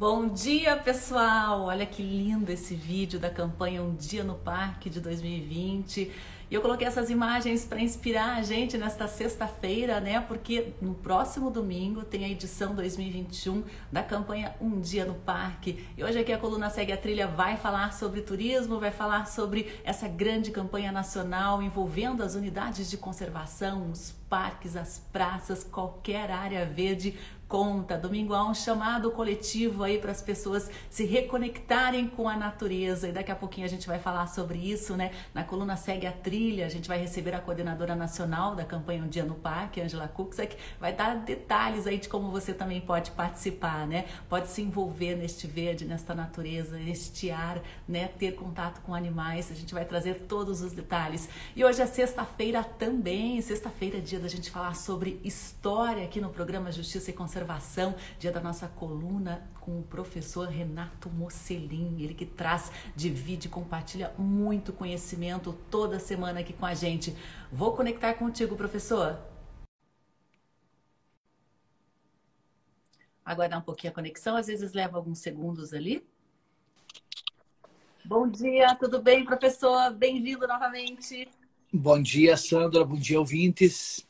Bom dia, pessoal! Olha que lindo esse vídeo da campanha Um Dia no Parque de 2020. E eu coloquei essas imagens para inspirar a gente nesta sexta-feira, né? Porque no próximo domingo tem a edição 2021 da campanha Um Dia no Parque. E hoje aqui a coluna Segue a Trilha vai falar sobre turismo, vai falar sobre essa grande campanha nacional envolvendo as unidades de conservação, os parques, as praças, qualquer área verde conta. Domingo há um chamado coletivo aí para as pessoas se reconectarem com a natureza e daqui a pouquinho a gente vai falar sobre isso, né? Na coluna Segue a Trilha, a gente vai receber a coordenadora nacional da campanha Um Dia no Parque, Angela Kuczek, vai dar detalhes aí de como você também pode participar, né? Pode se envolver neste verde, nesta natureza, neste ar, né? Ter contato com animais, a gente vai trazer todos os detalhes. E hoje é sexta-feira também, sexta-feira é dia da gente falar sobre história aqui no programa Justiça e Conservação Conservação, dia da nossa coluna com o professor Renato Mocelin, ele que traz, divide, compartilha muito conhecimento toda semana aqui com a gente. Vou conectar contigo, professor. Aguardar um pouquinho a conexão, às vezes leva alguns segundos ali. Bom dia, tudo bem, professor? Bem-vindo novamente. Bom dia, Sandra. Bom dia, ouvintes.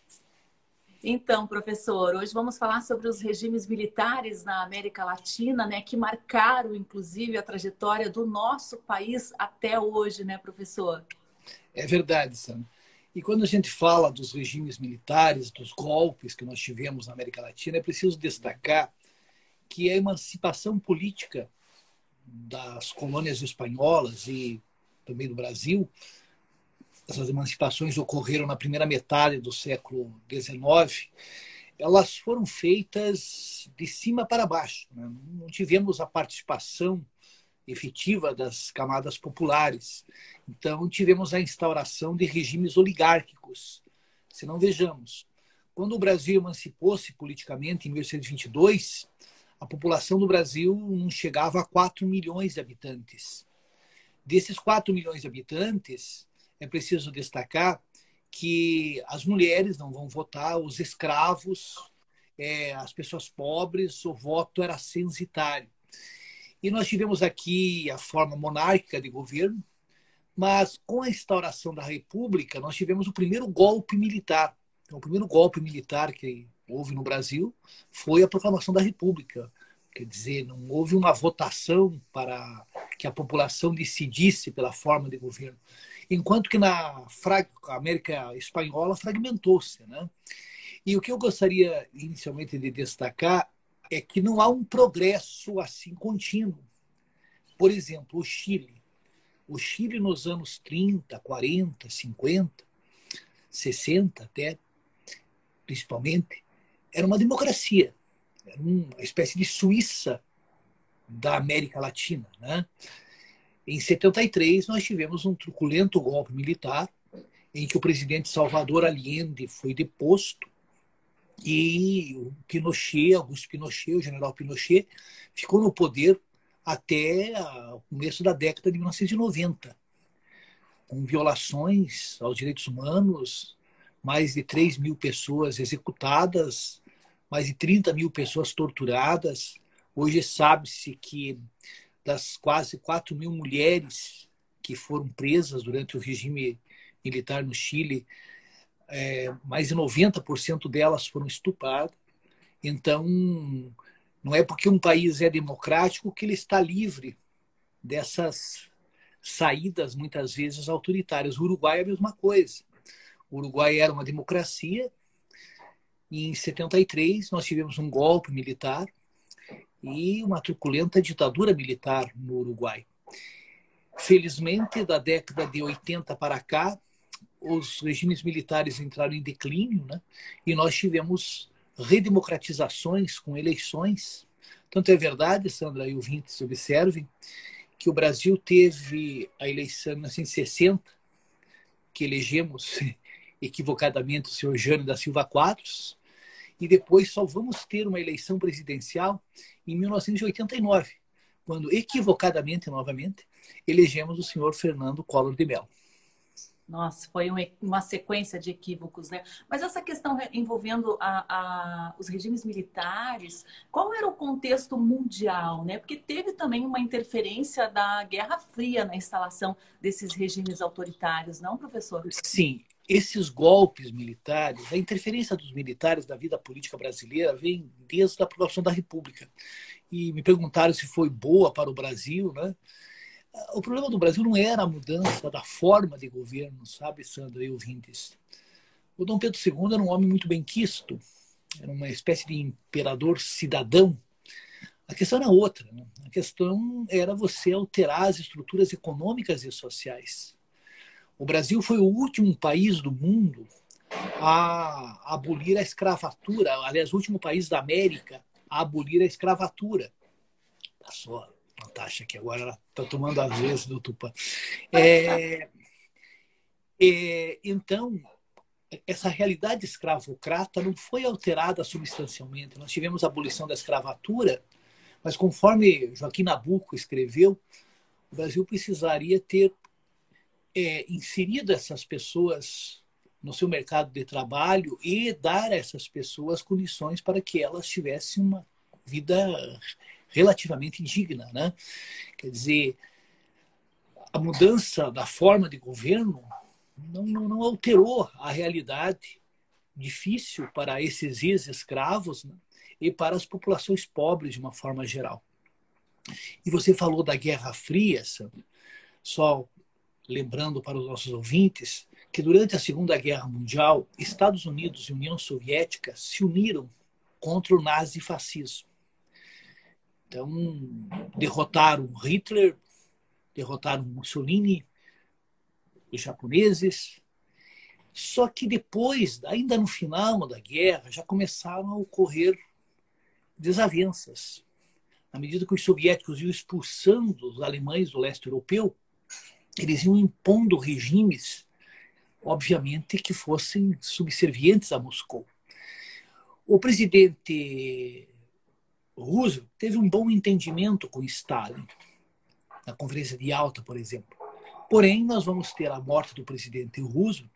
Então, professor, hoje vamos falar sobre os regimes militares na América Latina, né, que marcaram, inclusive, a trajetória do nosso país até hoje, né, professor? É verdade, Sandra. E quando a gente fala dos regimes militares, dos golpes que nós tivemos na América Latina, é preciso destacar que a emancipação política das colônias espanholas e também do Brasil essas emancipações ocorreram na primeira metade do século XIX, elas foram feitas de cima para baixo. Né? Não tivemos a participação efetiva das camadas populares. Então, tivemos a instauração de regimes oligárquicos. Se não vejamos, quando o Brasil emancipou-se politicamente em 1822, a população do Brasil não chegava a 4 milhões de habitantes. Desses 4 milhões de habitantes, é preciso destacar que as mulheres não vão votar, os escravos, é, as pessoas pobres, o voto era censitário. E nós tivemos aqui a forma monárquica de governo, mas com a instauração da República, nós tivemos o primeiro golpe militar. Então, o primeiro golpe militar que houve no Brasil foi a proclamação da República. Quer dizer, não houve uma votação para que a população decidisse pela forma de governo enquanto que na América Espanhola fragmentou-se. Né? E o que eu gostaria inicialmente de destacar é que não há um progresso assim contínuo. Por exemplo, o Chile. O Chile nos anos 30, 40, 50, 60 até, principalmente, era uma democracia. Era uma espécie de Suíça da América Latina. Né? Em 73, nós tivemos um truculento golpe militar em que o presidente Salvador Allende foi deposto e o Pinochet, Augusto Pinochet, o general Pinochet, ficou no poder até o começo da década de 1990, com violações aos direitos humanos, mais de 3 mil pessoas executadas, mais de 30 mil pessoas torturadas. Hoje sabe-se que das quase 4 mil mulheres que foram presas durante o regime militar no Chile, é, mais de 90% delas foram estupradas. Então, não é porque um país é democrático que ele está livre dessas saídas, muitas vezes, autoritárias. O Uruguai é a mesma coisa. O Uruguai era uma democracia e em 73 nós tivemos um golpe militar e uma truculenta ditadura militar no Uruguai. Felizmente, da década de 80 para cá, os regimes militares entraram em declínio, né? e nós tivemos redemocratizações com eleições. Tanto é verdade, Sandra e ouvintes observem, que o Brasil teve a eleição em 1960, que elegemos equivocadamente o senhor Jânio da Silva Quadros, e depois só vamos ter uma eleição presidencial em 1989, quando, equivocadamente novamente, elegemos o senhor Fernando Collor de Mello. Nossa, foi uma sequência de equívocos, né? Mas essa questão envolvendo a, a, os regimes militares, qual era o contexto mundial, né? Porque teve também uma interferência da Guerra Fria na instalação desses regimes autoritários, não, professor? Sim, esses golpes militares, a interferência dos militares na vida política brasileira vem desde a aprovação da República. E me perguntaram se foi boa para o Brasil, né? o problema do Brasil não era a mudança da forma de governo, sabe, Sandra e ouvintes. O Dom Pedro II era um homem muito bem quisto, era uma espécie de imperador cidadão. A questão era outra. Né? A questão era você alterar as estruturas econômicas e sociais. O Brasil foi o último país do mundo a abolir a escravatura, aliás, o último país da América a abolir a escravatura. Passou Natasha, que agora ela está tomando as vezes do Tupã. É, é, então, essa realidade escravocrata não foi alterada substancialmente. Nós tivemos a abolição da escravatura, mas conforme Joaquim Nabuco escreveu, o Brasil precisaria ter é, inserido essas pessoas no seu mercado de trabalho e dar a essas pessoas condições para que elas tivessem uma vida relativamente digna. Né? Quer dizer, a mudança da forma de governo não, não, alterou a realidade difícil para esses ex-escravos né? e para as populações pobres de uma forma geral. E você falou da Guerra Fria, só lembrando para os nossos ouvintes que durante a Segunda Guerra Mundial, Estados Unidos e União Soviética se uniram contra o nazifascismo. Então, derrotaram Hitler, derrotaram Mussolini, os japoneses. Só que depois, ainda no final da guerra, já começaram a ocorrer desavenças. À medida que os soviéticos iam expulsando os alemães do leste europeu, eles iam impondo regimes, obviamente, que fossem subservientes a Moscou. O presidente Roosevelt teve um bom entendimento com Stalin, na Conferência de Alta, por exemplo. Porém, nós vamos ter a morte do presidente Roosevelt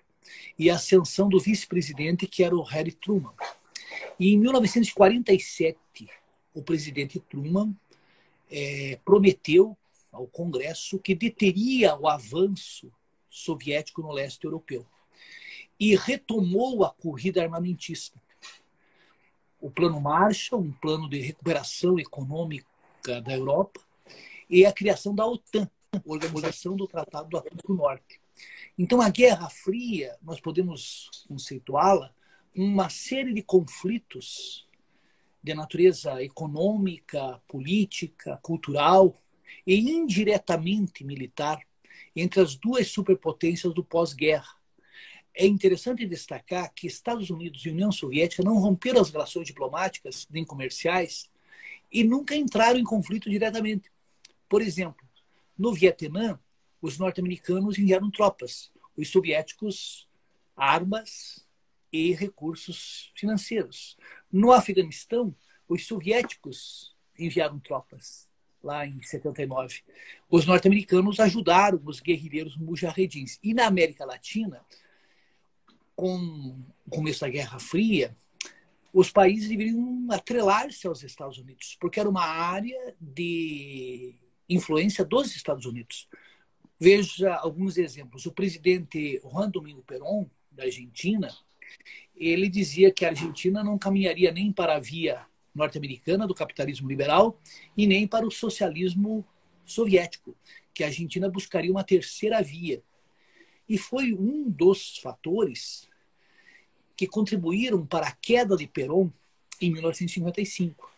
e a ascensão do vice-presidente, que era o Harry Truman. E em 1947, o presidente Truman é, prometeu ao Congresso que deteria o avanço soviético no leste europeu e retomou a corrida armamentista o Plano Marshall, um plano de recuperação econômica da Europa, e a criação da OTAN, Organização do Tratado do Atlântico Norte. Então, a Guerra Fria, nós podemos conceituá-la uma série de conflitos de natureza econômica, política, cultural e indiretamente militar entre as duas superpotências do pós-guerra, é interessante destacar que Estados Unidos e União Soviética não romperam as relações diplomáticas nem comerciais e nunca entraram em conflito diretamente. Por exemplo, no Vietnã, os norte-americanos enviaram tropas, os soviéticos armas e recursos financeiros. No Afeganistão, os soviéticos enviaram tropas lá em 79. Os norte-americanos ajudaram os guerrilheiros mujahedins. E na América Latina, com o começo da Guerra Fria, os países deveriam atrelar-se aos Estados Unidos, porque era uma área de influência dos Estados Unidos. Veja alguns exemplos. O presidente Juan Domingo Perón, da Argentina, ele dizia que a Argentina não caminharia nem para a via norte-americana do capitalismo liberal e nem para o socialismo soviético, que a Argentina buscaria uma terceira via, e foi um dos fatores que contribuíram para a queda de Perón em 1955.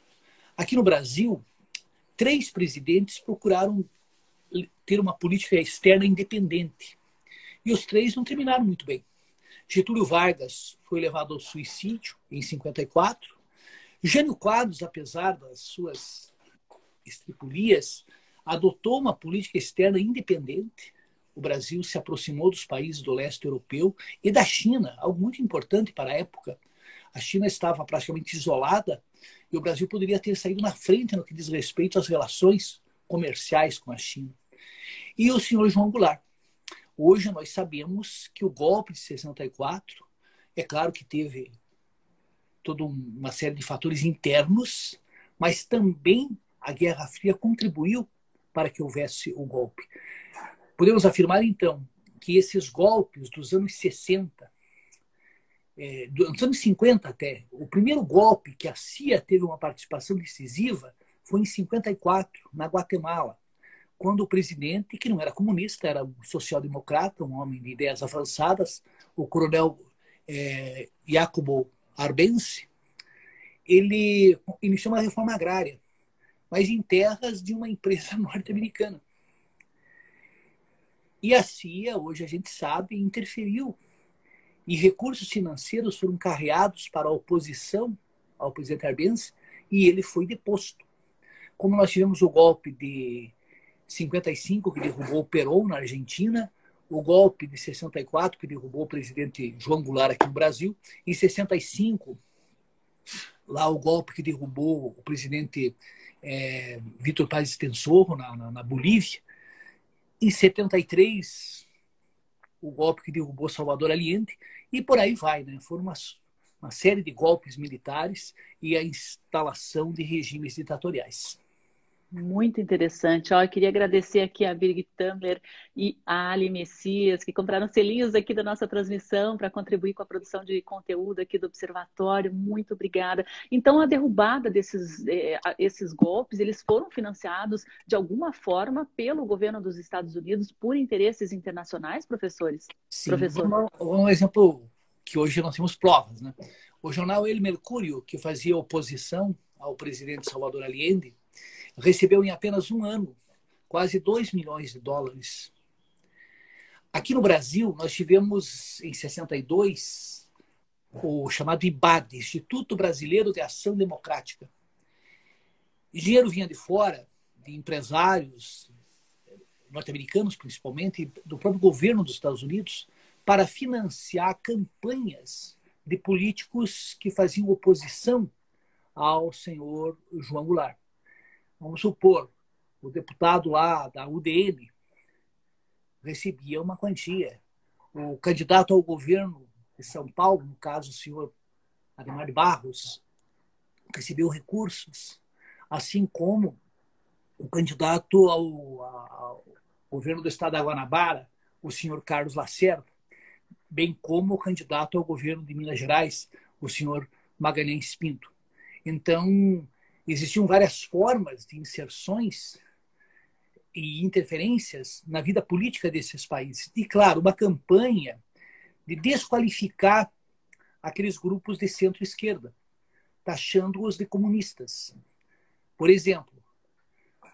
Aqui no Brasil, três presidentes procuraram ter uma política externa independente. E os três não terminaram muito bem. Getúlio Vargas foi levado ao suicídio em 54. Jânio Quadros, apesar das suas estripulias, adotou uma política externa independente o Brasil se aproximou dos países do leste europeu e da China, algo muito importante para a época. A China estava praticamente isolada e o Brasil poderia ter saído na frente no que diz respeito às relações comerciais com a China. E o senhor João Goulart. Hoje nós sabemos que o golpe de 64, é claro que teve toda uma série de fatores internos, mas também a Guerra Fria contribuiu para que houvesse o golpe. Podemos afirmar, então, que esses golpes dos anos 60, é, dos anos 50 até, o primeiro golpe que a CIA teve uma participação decisiva foi em 54, na Guatemala, quando o presidente, que não era comunista, era um social-democrata, um homem de ideias avançadas, o coronel é, Jacobo Arbense, ele iniciou uma reforma agrária, mas em terras de uma empresa norte-americana. E a CIA, hoje a gente sabe, interferiu. E recursos financeiros foram carreados para a oposição ao presidente Arbenz e ele foi deposto. Como nós tivemos o golpe de 55, que derrubou o Perón na Argentina, o golpe de 64, que derrubou o presidente João Goulart aqui no Brasil, em 65, lá o golpe que derrubou o presidente é, Vitor Paz Extensor na, na, na, Bolívia. Em 73, o golpe que derrubou Salvador Allende. E por aí vai, né? Foram uma série de golpes militares e a instalação de regimes ditatoriais. Muito interessante. Ó, eu queria agradecer aqui a Birgit Tambler e a Ali Messias, que compraram selinhos aqui da nossa transmissão para contribuir com a produção de conteúdo aqui do Observatório. Muito obrigada. Então, a derrubada desses eh, esses golpes, eles foram financiados de alguma forma pelo governo dos Estados Unidos por interesses internacionais, professores? Sim. Professor. Vamos um exemplo que hoje nós temos provas. Né? O jornal El Mercúrio, que fazia oposição ao presidente Salvador Allende, recebeu em apenas um ano quase 2 milhões de dólares. Aqui no Brasil, nós tivemos em 62 o chamado IBAD, Instituto Brasileiro de Ação Democrática. O dinheiro vinha de fora, de empresários norte-americanos, principalmente, do próprio governo dos Estados Unidos, para financiar campanhas de políticos que faziam oposição ao senhor João Goulart. Vamos supor, o deputado lá da UDN recebia uma quantia. O candidato ao governo de São Paulo, no caso o senhor Ademar Barros, recebeu recursos, assim como o candidato ao, ao governo do estado da Guanabara, o senhor Carlos Lacerda, bem como o candidato ao governo de Minas Gerais, o senhor Magalhães Pinto. Então, existiam várias formas de inserções e interferências na vida política desses países. E, claro, uma campanha de desqualificar aqueles grupos de centro-esquerda, taxando-os de comunistas. Por exemplo,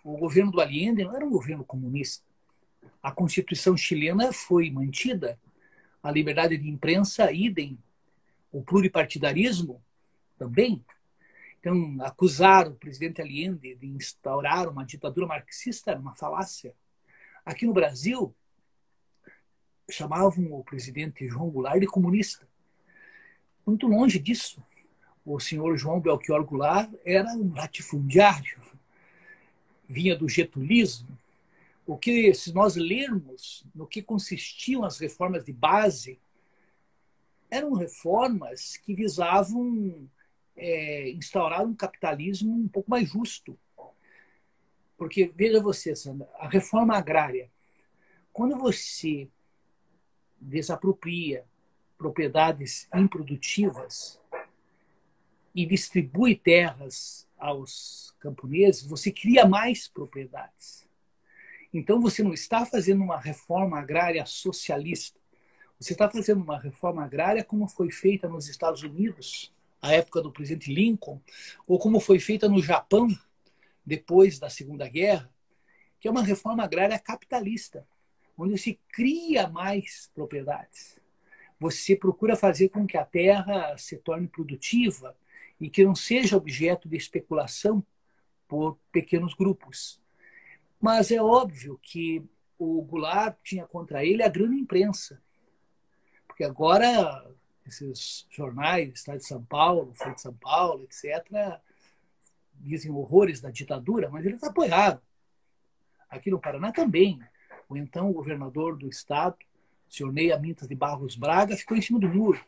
o governo do Allende não era um governo comunista. A Constituição chilena foi mantida, a liberdade de imprensa, idem, o pluripartidarismo também. Então, acusar o presidente Allende de instaurar uma ditadura marxista era uma falácia. Aqui no Brasil, chamavam o presidente João Goulart de comunista. Muito longe disso. O senhor João Belchior Goulart era um latifundiário, vinha do getulismo. O que, se nós lermos no que consistiam as reformas de base, eram reformas que visavam é, instaurar um capitalismo um pouco mais justo. Porque, veja você, Sandra, a reforma agrária, quando você desapropria propriedades improdutivas e distribui terras aos camponeses, você cria mais propriedades. Então você não está fazendo uma reforma agrária socialista. Você está fazendo uma reforma agrária como foi feita nos Estados Unidos a época do presidente Lincoln, ou como foi feita no Japão depois da Segunda Guerra, que é uma reforma agrária capitalista, onde se cria mais propriedades. Você procura fazer com que a terra se torne produtiva e que não seja objeto de especulação por pequenos grupos. Mas é óbvio que o Goulart tinha contra ele a grande imprensa. Porque agora esses jornais, Estado de São Paulo, Folha de São Paulo, etc., dizem horrores da ditadura, mas eles apoiaram. Aqui no Paraná também. O então governador do estado, senhor Ney Amintas de Barros Braga, ficou em cima do muro.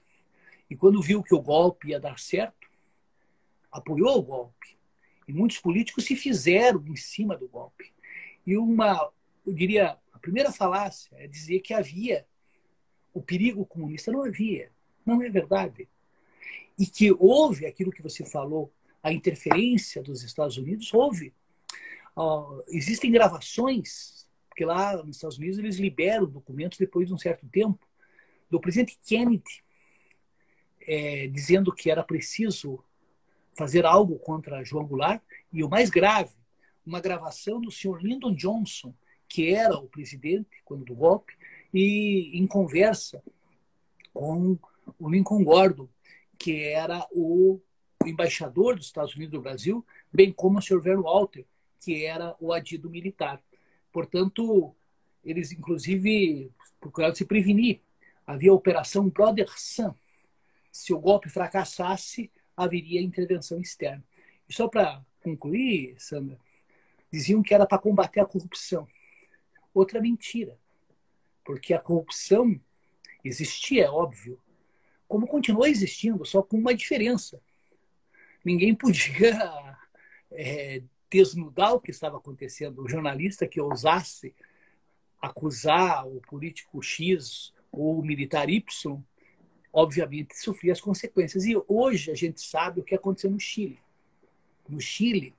E quando viu que o golpe ia dar certo, apoiou o golpe. E muitos políticos se fizeram em cima do golpe. E uma, eu diria, a primeira falácia é dizer que havia o perigo comunista. Não havia. Não é verdade. E que houve aquilo que você falou, a interferência dos Estados Unidos, houve. Uh, existem gravações, porque lá nos Estados Unidos eles liberam documentos depois de um certo tempo, do presidente Kennedy, é, dizendo que era preciso fazer algo contra João Goulart, e o mais grave, uma gravação do senhor Lyndon Johnson, que era o presidente quando do golpe, e em conversa com o Lincoln Gordon, que era o embaixador dos Estados Unidos do Brasil, bem como o senhor Verno Walter, que era o adido militar. Portanto, eles inclusive procuraram se prevenir. Havia a Operação Brother Sun. Se o golpe fracassasse, haveria intervenção externa. E só para concluir, Sandra, diziam que era para combater a corrupção. Outra mentira, porque a corrupção existia, é óbvio, como continua existindo, só com uma diferença. Ninguém podia é, desnudar o que estava acontecendo. O jornalista que ousasse acusar o político X ou o militar Y obviamente, sofria as consequências. E hoje a gente sabe o que aconteceu no Chile. No Chile,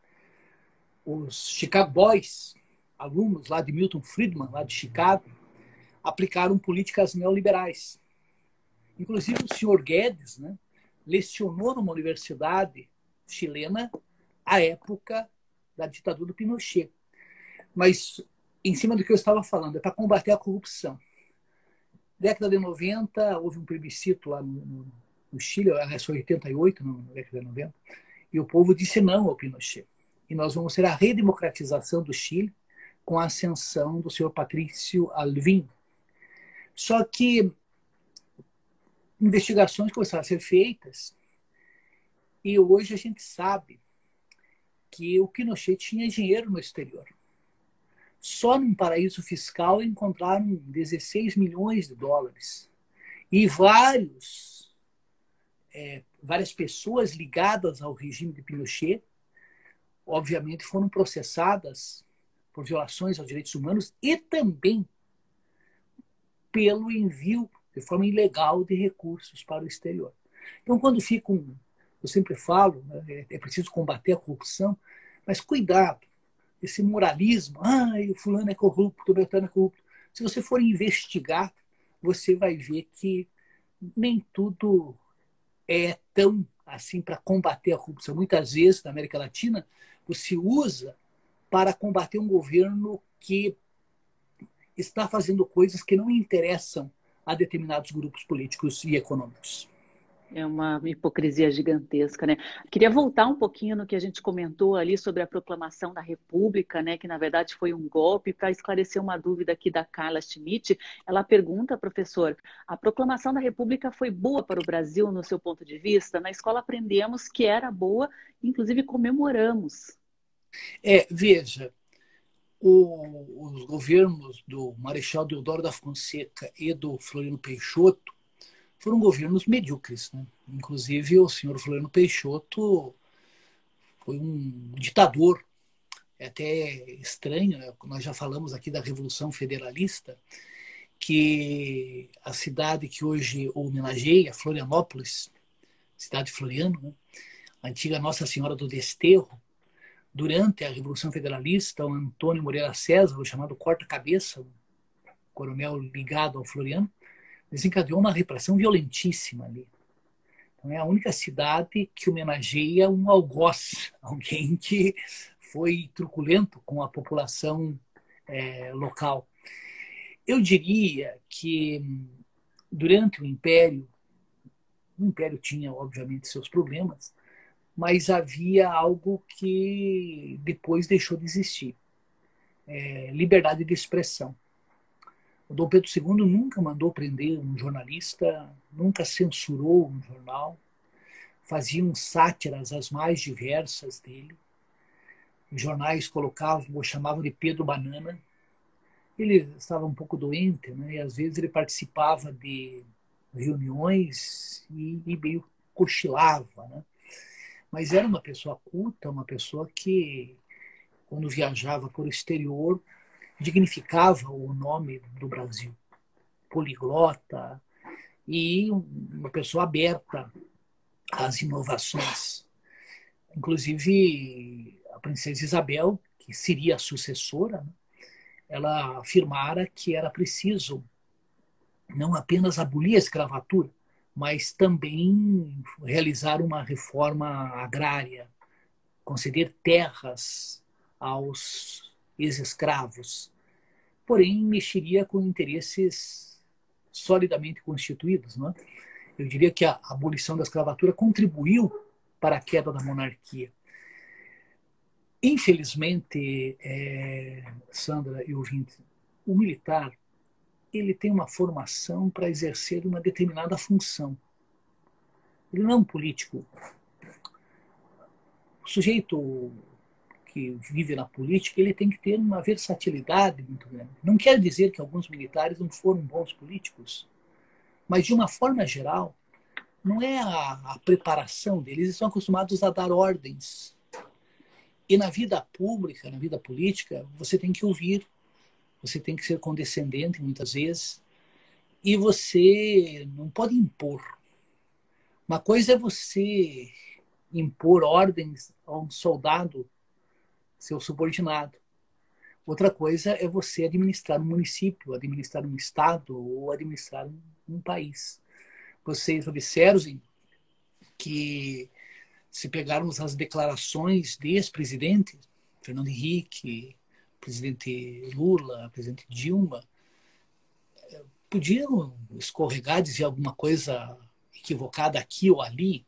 os Chicago Boys, alunos lá de Milton Friedman, lá de Chicago, aplicaram políticas neoliberais. Inclusive o senhor Guedes né, lecionou numa universidade chilena a época da ditadura do Pinochet. Mas, em cima do que eu estava falando, é para combater a corrupção. Década de 90, houve um plebiscito lá no, no Chile, aliás, foi 88, na década de 90, e o povo disse não ao Pinochet. E nós vamos ter a redemocratização do Chile com a ascensão do senhor Patrício Alvim. Só que investigações começaram a ser feitas e hoje a gente sabe que o Pinochet tinha dinheiro no exterior. Só num paraíso fiscal encontraram 16 milhões de dólares. E vários, é, várias pessoas ligadas ao regime de Pinochet, obviamente, foram processadas por violações aos direitos humanos e também pelo envio de forma ilegal de recursos para o exterior. Então, quando ficam, eu sempre falo, né, é preciso combater a corrupção, mas cuidado, esse moralismo, ah, o fulano é corrupto, o Beltrano é corrupto. Se você for investigar, você vai ver que nem tudo é tão assim para combater a corrupção. Muitas vezes, na América Latina, você usa para combater um governo que está fazendo coisas que não interessam a determinados grupos políticos e econômicos. É uma hipocrisia gigantesca, né? Queria voltar um pouquinho no que a gente comentou ali sobre a proclamação da República, né? Que na verdade foi um golpe, para esclarecer uma dúvida aqui da Carla Schmidt. Ela pergunta, professor, a proclamação da República foi boa para o Brasil, no seu ponto de vista? Na escola aprendemos que era boa, inclusive comemoramos. É, veja, o, os governos do Marechal Deodoro da Fonseca e do Floriano Peixoto foram governos medíocres. Né? Inclusive, o senhor Floriano Peixoto foi um ditador. É até estranho, né? nós já falamos aqui da Revolução Federalista, que a cidade que hoje homenageia, Florianópolis, cidade de Floriano, né? a antiga Nossa Senhora do Desterro, durante a Revolução Federalista, o Antônio Moreira César, o chamado Corta-Cabeça, um coronel ligado ao Floriano, desencadeou uma repressão violentíssima ali. Então, é a única cidade que homenageia um algoz, alguém que foi truculento com a população é, local. Eu diria que durante o Império, o Império tinha, obviamente, seus problemas, mas havia algo que depois deixou de existir: é, liberdade de expressão. O Dom Pedro II nunca mandou prender um jornalista, nunca censurou um jornal, faziam sátiras as mais diversas dele. Os jornais colocavam, ou chamavam de Pedro Banana. ele estava um pouco doente, né? E às vezes ele participava de reuniões e, e meio cochilava, né? Mas era uma pessoa culta, uma pessoa que, quando viajava o exterior, dignificava o nome do Brasil. Poliglota e uma pessoa aberta às inovações. Inclusive, a princesa Isabel, que seria a sucessora, né? ela afirmara que era preciso não apenas abolir a escravatura, mas também realizar uma reforma agrária, conceder terras aos ex-escravos. Porém, mexeria com interesses solidamente constituídos. Não é? Eu diria que a abolição da escravatura contribuiu para a queda da monarquia. Infelizmente, é, Sandra e ouvinte, o militar ele tem uma formação para exercer uma determinada função. Ele não é um político. O sujeito que vive na política, ele tem que ter uma versatilidade muito grande. Não quer dizer que alguns militares não foram bons políticos, mas de uma forma geral, não é a, a preparação deles, eles estão acostumados a dar ordens. E na vida pública, na vida política, você tem que ouvir você tem que ser condescendente muitas vezes e você não pode impor. Uma coisa é você impor ordens a um soldado, seu subordinado. Outra coisa é você administrar um município, administrar um estado ou administrar um, país. Vocês observem que se pegarmos as declarações de ex-presidentes, Fernando Henrique, presidente Lula, presidente Dilma, podiam escorregar, dizer alguma coisa equivocada aqui ou ali,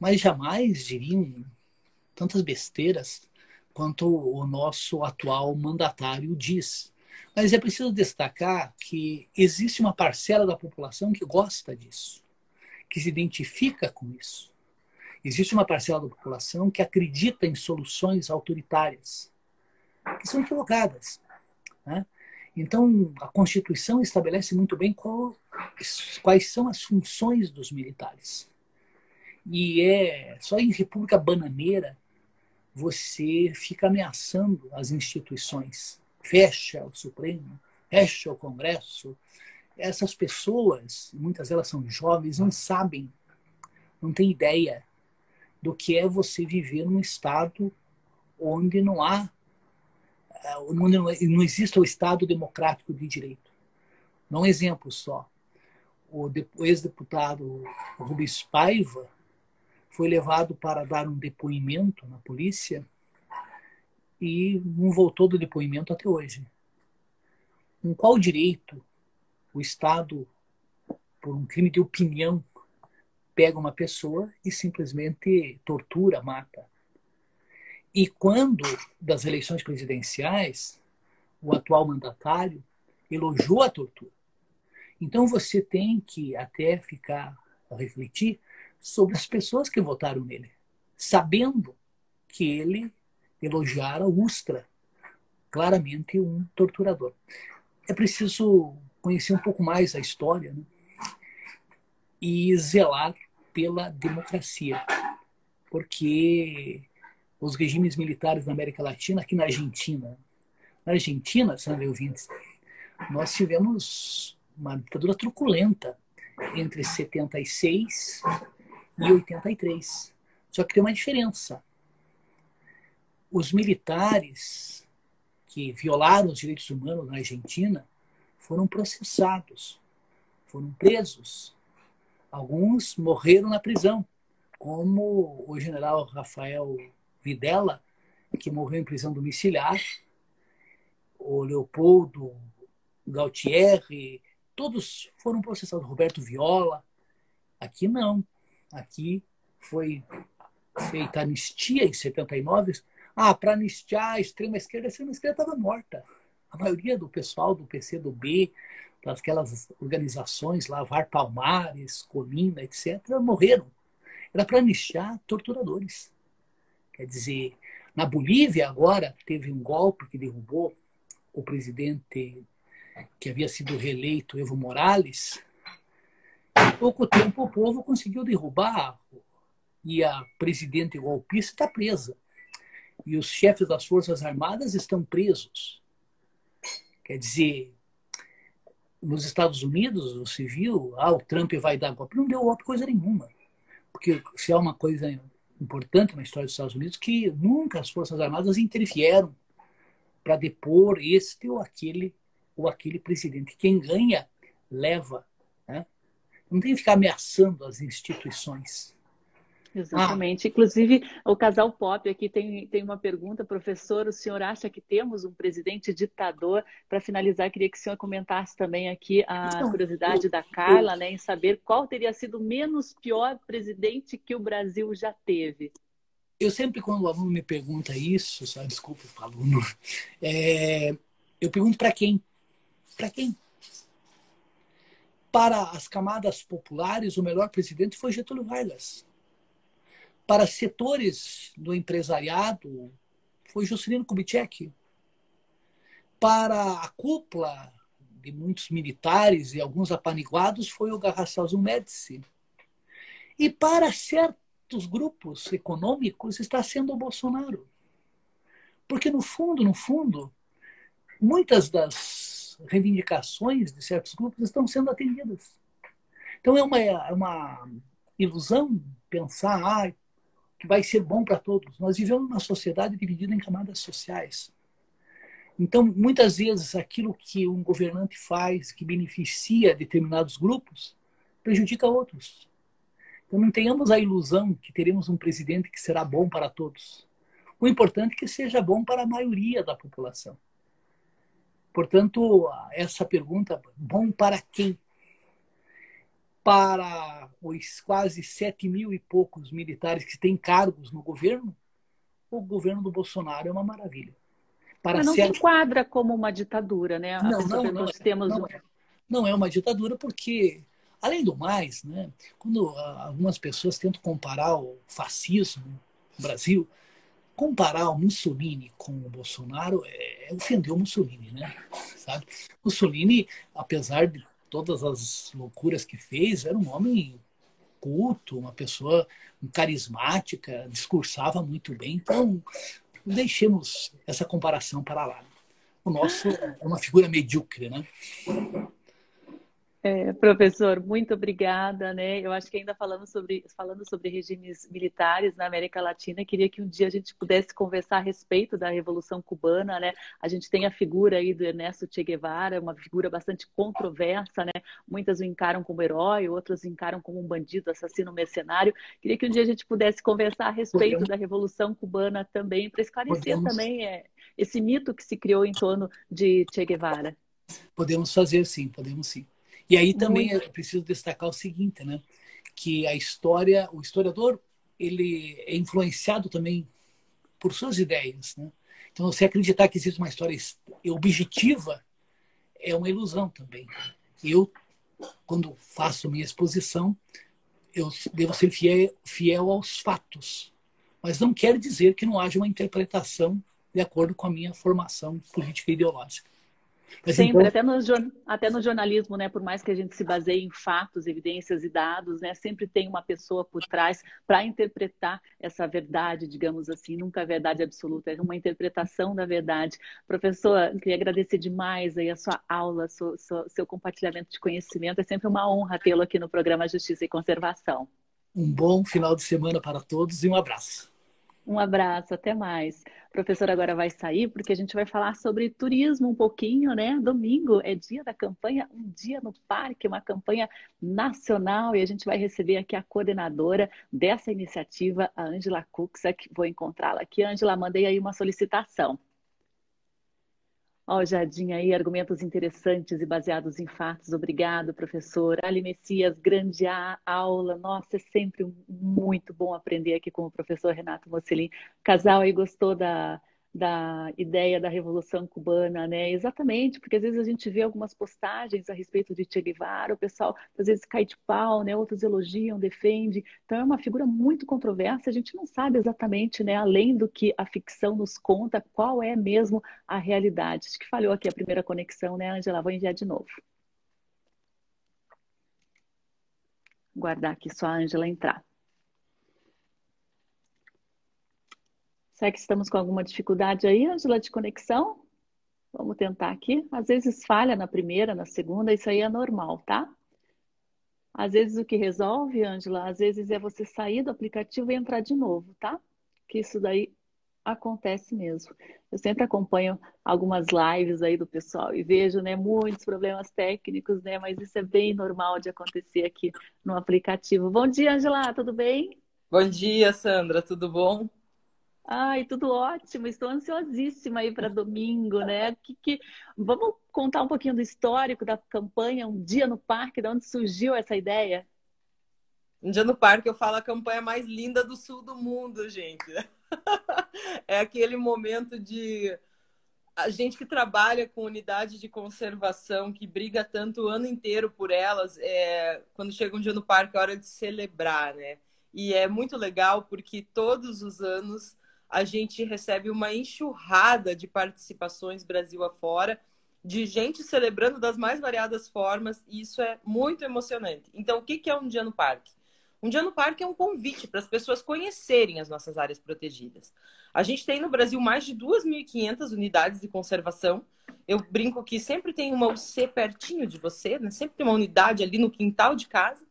mas jamais diriam tantas besteiras quanto o nosso atual mandatário diz. Mas é preciso destacar que existe uma parcela da população que gosta disso, que se identifica com isso. Existe uma parcela da população que acredita em soluções autoritárias que são equivocadas. Né? Então, a Constituição estabelece muito bem qual, quais são as funções dos militares. E é só em República Bananeira você fica ameaçando as instituições. Fecha o Supremo, fecha o Congresso. Essas pessoas, muitas delas são jovens, não sabem, não têm ideia do que é você viver num Estado onde não há não, não existe o Estado democrático de direito. Não exemplo só. O ex-deputado Rubens Paiva foi levado para dar um depoimento na polícia e não voltou do depoimento até hoje. Com qual direito o Estado, por um crime de opinião, pega uma pessoa e simplesmente tortura, mata? E quando, das eleições presidenciais, o atual mandatário elogiou a tortura. Então você tem que até ficar a refletir sobre as pessoas que votaram nele, sabendo que ele elogiara Ustra, claramente um torturador. É preciso conhecer um pouco mais a história né? e zelar pela democracia, porque os regimes militares na América Latina, aqui na Argentina. Na Argentina, Sandra ouvintes, nós tivemos uma ditadura truculenta entre 76 e 83. Só que tem uma diferença. Os militares que violaram os direitos humanos na Argentina foram processados, foram presos. Alguns morreram na prisão, como o general Rafael Videla, que morreu em prisão domiciliar, o Leopoldo Gautieri, todos foram processados, Roberto Viola. Aqui não. Aqui foi feita anistia em 79. Ah, para anistiar a extrema esquerda, a extrema esquerda estava morta. A maioria do pessoal do PC do B, daquelas organizações lá, VAR Palmares, Colina, etc., morreram. Era para anistiar torturadores. Quer dizer, na Bolívia agora teve um golpe que derrubou o presidente que havia sido reeleito Evo Morales, em pouco tempo o povo conseguiu derrubar e a presidente golpista está presa. E os chefes das Forças Armadas estão presos. Quer dizer, nos Estados Unidos, você viu, ah, o Trump vai dar golpe. Não deu golpe coisa nenhuma. Porque se há uma coisa importante na história dos Estados Unidos, que nunca as Forças Armadas intervieram para depor este ou aquele ou aquele presidente. Quem ganha, leva. Né? Não tem que ficar ameaçando as instituições. Exatamente. Ah. Inclusive, o casal Pop aqui tem, tem uma pergunta, professor. O senhor acha que temos um presidente ditador? Para finalizar, queria que o senhor comentasse também aqui a então, curiosidade eu, da Carla, eu, né, em saber qual teria sido o menos pior presidente que o Brasil já teve. Eu sempre, quando o aluno me pergunta isso, só desculpa o aluno, é, eu pergunto para quem? Para quem? Para as camadas populares, o melhor presidente foi Getúlio Vargas para setores do empresariado foi Juscelino Kubitschek. Para a cúpula de muitos militares e alguns apaniguados foi o Garrastazu Médici. E para certos grupos econômicos está sendo o Bolsonaro. Porque no fundo, no fundo, muitas das reivindicações de certos grupos estão sendo atendidas. Então é uma, é uma ilusão pensar, ah, que vai ser bom para todos. Nós vivemos numa sociedade dividida em camadas sociais. Então, muitas vezes, aquilo que um governante faz que beneficia determinados grupos prejudica outros. Então, não tenhamos a ilusão que teremos um presidente que será bom para todos. O importante é que seja bom para a maioria da população. Portanto, essa pergunta, bom para quem? Para os quase sete mil e poucos militares que têm cargos no governo, o governo do Bolsonaro é uma maravilha. Para Mas não se enquadra como uma ditadura, né? Não, não, não, é, temos... não, é, não é uma ditadura porque, além do mais, né, quando algumas pessoas tentam comparar o fascismo no Brasil, comparar o Mussolini com o Bolsonaro é, é ofender o Mussolini, né? Sabe? Mussolini, apesar de todas as loucuras que fez, era um homem culto, uma pessoa carismática, discursava muito bem. Então, deixemos essa comparação para lá. O nosso é uma figura medíocre, né? É, professor, muito obrigada, né? Eu acho que ainda falando sobre, falando sobre regimes militares na América Latina, queria que um dia a gente pudesse conversar a respeito da Revolução Cubana, né? A gente tem a figura aí do Ernesto Che Guevara, uma figura bastante controversa, né? Muitas o encaram como herói, outros o encaram como um bandido, assassino, mercenário. Queria que um dia a gente pudesse conversar a respeito Podemos. da Revolução Cubana também, para esclarecer Podemos. também é, esse mito que se criou em torno de Che Guevara. Podemos fazer sim, podemos sim. E aí também Muito. é preciso destacar o seguinte, né? Que a história, o historiador, ele é influenciado também por suas ideias, né? Então, você acreditar que existe uma história objetiva é uma ilusão também. Eu, quando faço minha exposição, eu devo ser fiel, fiel aos fatos. Mas não quer dizer que não haja uma interpretação de acordo com a minha formação política e ideológica. Mas Sempre, então... até, no, até no jornalismo, né? Por mais que a gente se baseie em fatos, evidências e dados, né? Sempre tem uma pessoa por trás para interpretar essa verdade, digamos assim. Nunca a verdade absoluta, é uma interpretação da verdade. Professor, queria agradecer demais aí a sua aula, seu, seu, seu compartilhamento de conhecimento. É sempre uma honra tê-lo aqui no programa Justiça e Conservação. Um bom final de semana para todos e um abraço. Um abraço, até mais. O professor agora vai sair porque a gente vai falar sobre turismo um pouquinho, né? Domingo é dia da campanha Um Dia no Parque, uma campanha nacional, e a gente vai receber aqui a coordenadora dessa iniciativa, a Angela Kuxak. Vou encontrá-la aqui. Angela, mandei aí uma solicitação. Ó, Jardim aí, argumentos interessantes e baseados em fatos. Obrigado, professor. Ali Messias, grande aula. Nossa, é sempre muito bom aprender aqui com o professor Renato Mocelin. Casal aí gostou da, da ideia da Revolução Cubana, né? Exatamente, porque às vezes a gente vê algumas postagens a respeito de Che Guevara, o pessoal às vezes cai de pau, né? Outros elogiam, defendem. Então é uma figura muito controversa, a gente não sabe exatamente, né? Além do que a ficção nos conta, qual é mesmo a realidade. Acho que falhou aqui a primeira conexão, né, Angela? Vou enviar de novo. Guardar aqui só a Angela entrar. Será que estamos com alguma dificuldade aí, Angela, de conexão? Vamos tentar aqui. Às vezes falha na primeira, na segunda, isso aí é normal, tá? Às vezes o que resolve, Angela, às vezes é você sair do aplicativo e entrar de novo, tá? Que isso daí acontece mesmo. Eu sempre acompanho algumas lives aí do pessoal e vejo, né, muitos problemas técnicos, né, mas isso é bem normal de acontecer aqui no aplicativo. Bom dia, Angela, tudo bem? Bom dia, Sandra, tudo bom? Ai, tudo ótimo. Estou ansiosíssima aí para domingo, né? Que, que... Vamos contar um pouquinho do histórico da campanha Um Dia no Parque, de onde surgiu essa ideia? Um Dia no Parque, eu falo a campanha mais linda do sul do mundo, gente. é aquele momento de a gente que trabalha com unidade de conservação, que briga tanto o ano inteiro por elas, é... quando chega um dia no parque é hora de celebrar, né? E é muito legal porque todos os anos a gente recebe uma enxurrada de participações Brasil afora, de gente celebrando das mais variadas formas, e isso é muito emocionante. Então, o que é um dia no parque? Um dia no parque é um convite para as pessoas conhecerem as nossas áreas protegidas. A gente tem no Brasil mais de 2.500 unidades de conservação. Eu brinco que sempre tem uma UC pertinho de você, né? sempre tem uma unidade ali no quintal de casa.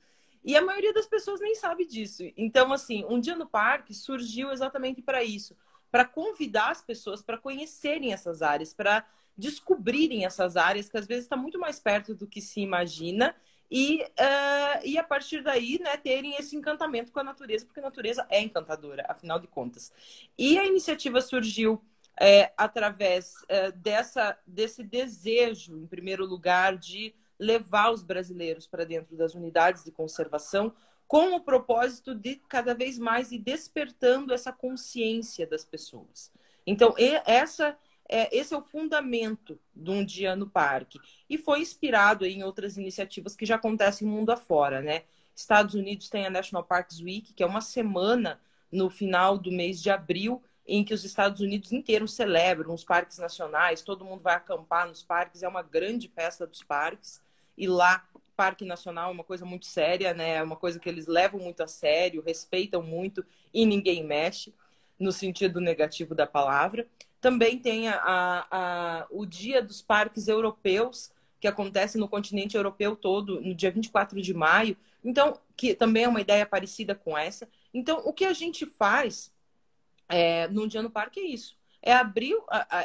E a maioria das pessoas nem sabe disso. Então, assim, um dia no parque surgiu exatamente para isso, para convidar as pessoas para conhecerem essas áreas, para descobrirem essas áreas que às vezes está muito mais perto do que se imagina e, uh, e a partir daí, né, terem esse encantamento com a natureza, porque a natureza é encantadora, afinal de contas. E a iniciativa surgiu é, através é, dessa, desse desejo, em primeiro lugar, de levar os brasileiros para dentro das unidades de conservação com o propósito de cada vez mais ir despertando essa consciência das pessoas. Então, essa é, esse é o fundamento de um dia no parque. E foi inspirado em outras iniciativas que já acontecem mundo afora, né? Estados Unidos tem a National Parks Week, que é uma semana no final do mês de abril, em que os Estados Unidos inteiros celebram os parques nacionais, todo mundo vai acampar nos parques, é uma grande festa dos parques e lá Parque Nacional é uma coisa muito séria, né? É uma coisa que eles levam muito a sério, respeitam muito e ninguém mexe, no sentido negativo da palavra. Também tem a, a, o Dia dos Parques Europeus, que acontece no continente europeu todo, no dia 24 de maio. Então, que também é uma ideia parecida com essa. Então, o que a gente faz é, no Dia no Parque é isso. É abrir,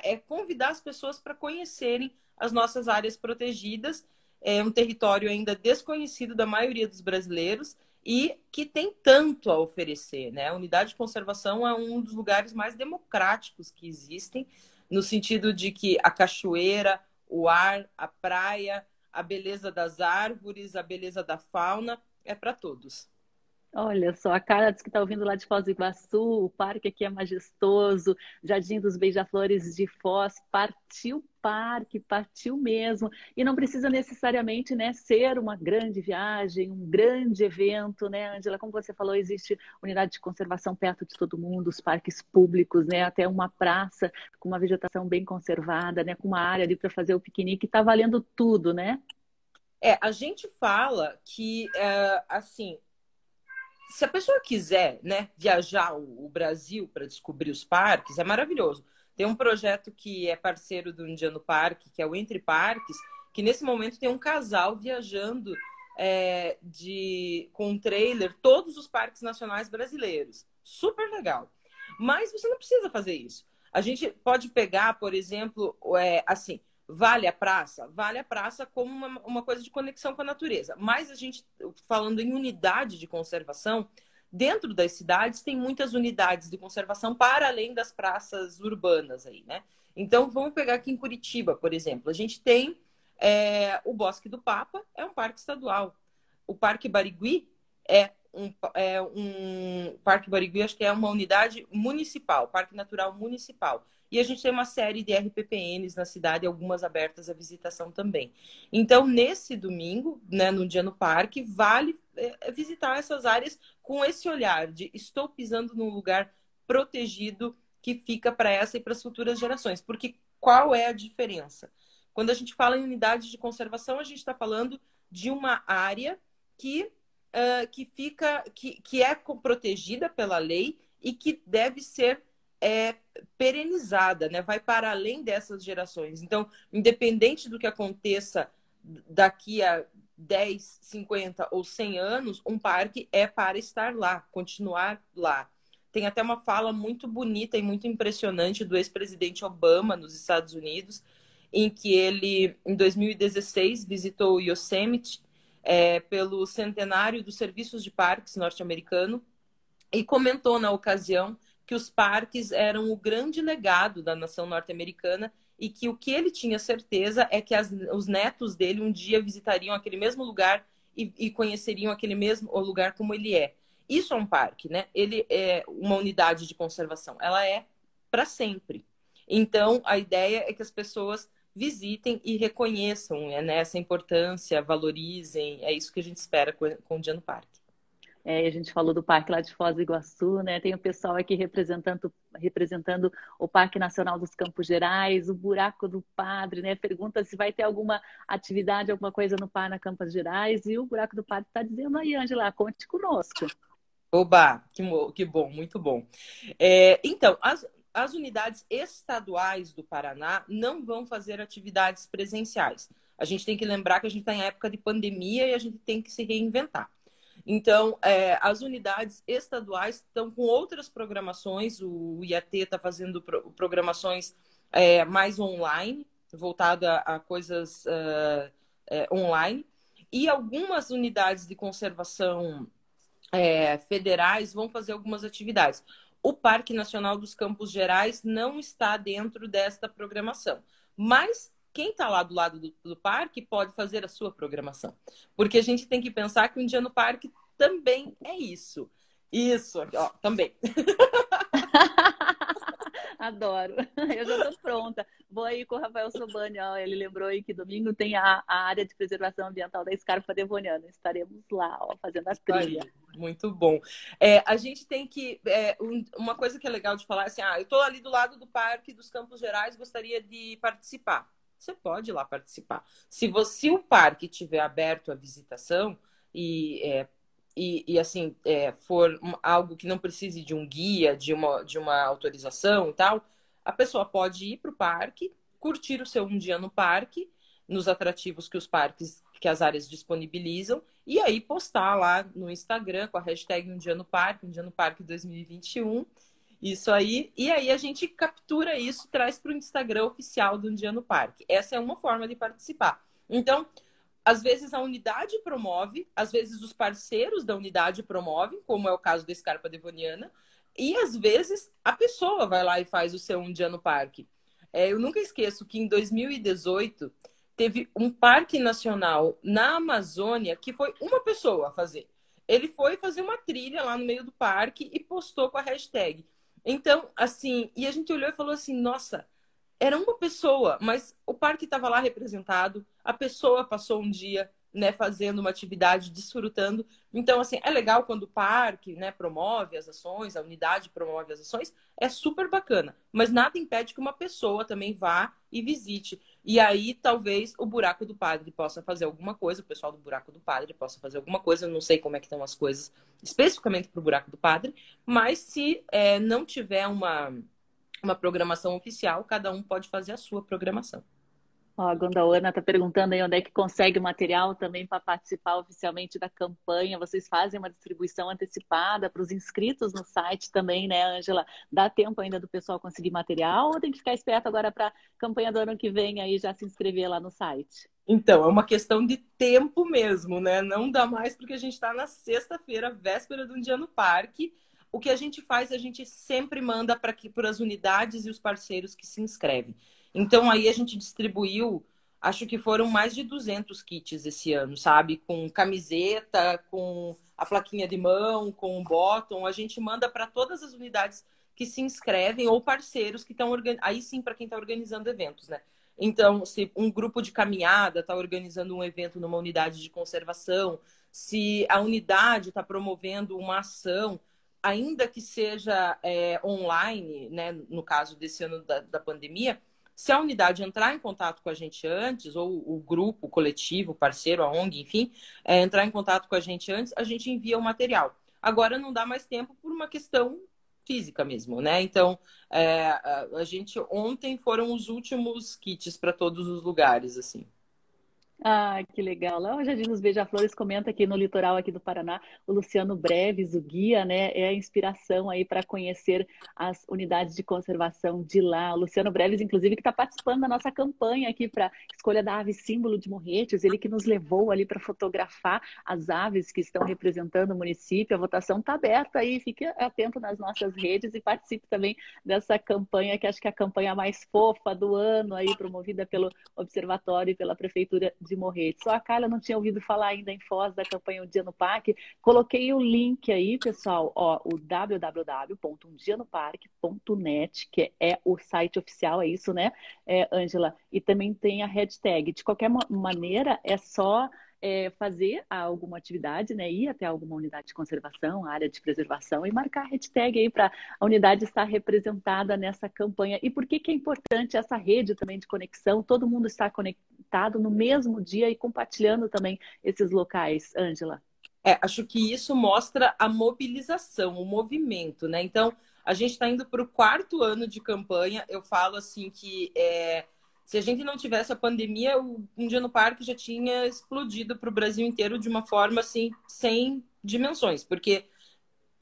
é convidar as pessoas para conhecerem as nossas áreas protegidas é um território ainda desconhecido da maioria dos brasileiros e que tem tanto a oferecer. Né? A unidade de conservação é um dos lugares mais democráticos que existem, no sentido de que a cachoeira, o ar, a praia, a beleza das árvores, a beleza da fauna é para todos. Olha só, a cara diz que está ouvindo lá de Foz do Iguaçu, o parque aqui é majestoso, Jardim dos Beija-Flores de Foz, partiu parque, partiu mesmo. E não precisa necessariamente né, ser uma grande viagem, um grande evento, né, Angela? Como você falou, existe unidade de conservação perto de todo mundo, os parques públicos, né, até uma praça com uma vegetação bem conservada, né, com uma área ali para fazer o piquenique, está valendo tudo, né? É, a gente fala que, é, assim, se a pessoa quiser né, viajar o, Brasil para descobrir os parques, é maravilhoso. Tem um projeto que é parceiro do Indiano Parque, que é o Entre Parques, que nesse momento tem um casal viajando é, de com um trailer todos os parques nacionais brasileiros. Super legal. Mas você não precisa fazer isso. A gente pode pegar, por exemplo, é, assim, Vale a praça? Vale a praça como uma, uma coisa de conexão com a natureza. Mas a gente, falando em unidade de conservação, dentro das cidades tem muitas unidades de conservação para além das praças urbanas aí, né? Então, vamos pegar aqui em Curitiba, por exemplo. A gente tem é, o Bosque do Papa, é um parque estadual. O Parque Barigui é um, é, um Parque Barigui, acho que é uma unidade municipal, Parque Natural Municipal. E a gente tem uma série de RPPNs na cidade, algumas abertas à visitação também. Então, nesse domingo, né, no dia no parque, vale é, visitar essas áreas com esse olhar de estou pisando num lugar protegido que fica para essa e para as futuras gerações. Porque qual é a diferença? Quando a gente fala em unidade de conservação, a gente está falando de uma área que, uh, que fica, que, que é protegida pela lei e que deve ser é, perenizada, né? vai para além dessas gerações. Então, independente do que aconteça daqui a 10, 50 ou 100 anos, um parque é para estar lá, continuar lá. Tem até uma fala muito bonita e muito impressionante do ex-presidente Obama nos Estados Unidos, em que ele, em 2016, visitou o Yosemite é, pelo centenário dos serviços de parques norte-americano e comentou na ocasião que os parques eram o grande legado da nação norte-americana e que o que ele tinha certeza é que as, os netos dele um dia visitariam aquele mesmo lugar e, e conheceriam aquele mesmo lugar como ele é. Isso é um parque, né? Ele é uma unidade de conservação. Ela é para sempre. Então, a ideia é que as pessoas visitem e reconheçam né, essa importância, valorizem. É isso que a gente espera com, o Dia no Parque. É, a gente falou do parque lá de Foz do Iguaçu, né? Tem o pessoal aqui representando, representando o Parque Nacional dos Campos Gerais, o Buraco do Padre, né? Pergunta se vai ter alguma atividade, alguma coisa no Par na Campos Gerais. E o Buraco do Padre está dizendo aí, Angela, conte conosco. Oba, que, que bom, muito bom. É, então, as, as unidades estaduais do Paraná não vão fazer atividades presenciais. A gente tem que lembrar que a gente está em época de pandemia e a gente tem que se reinventar. Então, é, as unidades estaduais estão com outras programações, o IAT está fazendo pro, programações é, mais online, voltada a, coisas uh, é, online, e algumas unidades de conservação é, federais vão fazer algumas atividades. O Parque Nacional dos Campos Gerais não está dentro desta programação, mas quem está lá do lado do, do, parque pode fazer a sua programação. Porque a gente tem que pensar que um dia no parque também é isso. Isso, ó, também. Adoro. Eu já estou pronta. Vou aí com o Rafael Sobani, ó, ele lembrou aí que domingo tem a, a área de preservação ambiental da Escarpa Devoniana. Estaremos lá, ó, fazendo a trilha. Aí, muito bom. É, a gente tem que. É, um, uma coisa que é legal de falar é assim: ah, eu estou ali do lado do Parque dos Campos Gerais, gostaria de participar você pode ir lá participar. Se você o parque tiver aberto à visitação e é, e, e, assim é, for algo que não precise de um guia, de uma, de uma autorização e tal, a pessoa pode ir para o parque, curtir o seu um dia no parque, nos atrativos que os parques, que as áreas disponibilizam, e aí postar lá no Instagram com a hashtag Um Dia no Parque, Um Dia no Parque 2021 isso aí. E aí a gente captura isso, traz para o Instagram oficial do Um Dia no Parque. Essa é uma forma de participar. Então, às vezes a unidade promove, às vezes os parceiros da unidade promovem, como é o caso da Escarpa Devoniana, e às vezes a pessoa vai lá e faz o seu Um Dia no Parque. É, eu nunca esqueço que em 2018 teve um parque nacional na Amazônia que foi uma pessoa a fazer. Ele foi fazer uma trilha lá no meio do parque e postou com a hashtag então, assim, e a gente olhou e falou assim: nossa, era uma pessoa, mas o parque estava lá representado, a pessoa passou um dia né, fazendo uma atividade, desfrutando. Então, assim, é legal quando o parque né, promove as ações, a unidade promove as ações, é super bacana. Mas nada impede que uma pessoa também vá e visite. E aí, talvez, o buraco do padre possa fazer alguma coisa, o pessoal do buraco do padre possa fazer alguma coisa. Eu não sei como é que estão as coisas especificamente para o buraco do padre, mas se é, não tiver uma, uma programação oficial, cada um pode fazer a sua programação. Ó, a Gondaana está perguntando aí onde é que consegue material também para participar oficialmente da campanha. Vocês fazem uma distribuição antecipada para os inscritos no site também, né, Angela? Dá tempo ainda do pessoal conseguir material ou tem que ficar esperto agora para a campanha do ano que vem aí já se inscrever lá no site? Então, é uma questão de tempo mesmo, né? Não dá mais porque a gente está na sexta-feira, véspera de um dia no parque. O que a gente faz, a gente sempre manda para as unidades e os parceiros que se inscrevem. Então aí a gente distribuiu acho que foram mais de 200 kits esse ano, sabe? Com camiseta, com a plaquinha de mão, com o bottom. A gente manda para todas as unidades que se inscrevem ou parceiros que estão organizando. Aí sim, para quem está organizando eventos, né? Então, se um grupo de caminhada está organizando um evento numa unidade de conservação, se a unidade está promovendo uma ação, ainda que seja é, online, né, no caso desse ano da, da, pandemia, se a unidade entrar em contato com a gente antes, ou o grupo, o coletivo, o parceiro, a ONG, enfim, é, entrar em contato com a gente antes, a gente envia o material. Agora não dá mais tempo por uma questão física mesmo, né? Então, é, a gente ontem foram os últimos kits para todos os lugares, assim. Ah, que legal. Lá o Jardim dos Beija-Flores comenta aqui no litoral aqui do Paraná, o Luciano Breves, o guia, né, é a inspiração aí para conhecer as unidades de conservação de lá. O Luciano Breves, inclusive, que está participando da nossa campanha aqui para escolha da ave símbolo de Morretes, ele que nos levou ali para fotografar as aves que estão representando o município. A votação está aberta aí, fique atento nas nossas redes e participe também dessa campanha, que acho que é a campanha mais fofa do ano aí, promovida pelo Observatório e pela Prefeitura de morrer. Só a Carla não tinha ouvido falar ainda em Foz da campanha Um Dia no Parque. Coloquei o link aí, pessoal, ó, o www.umdianoparque.net, que é o site oficial, é isso, né, Ângela? É, e também tem a hashtag. De qualquer maneira, é só é, fazer alguma atividade, né, ir até alguma unidade de conservação, área de preservação e marcar a hashtag aí para a unidade estar representada nessa campanha. E por que, que é importante essa rede também de conexão? Todo mundo está conectado no mesmo dia e compartilhando também esses locais, Ângela. É, acho que isso mostra a mobilização, o movimento, né? Então, a gente está indo para o quarto ano de campanha. Eu falo assim que é, se a gente não tivesse a pandemia, o Um Dia no Parque já tinha explodido para o Brasil inteiro de uma forma assim, sem dimensões, porque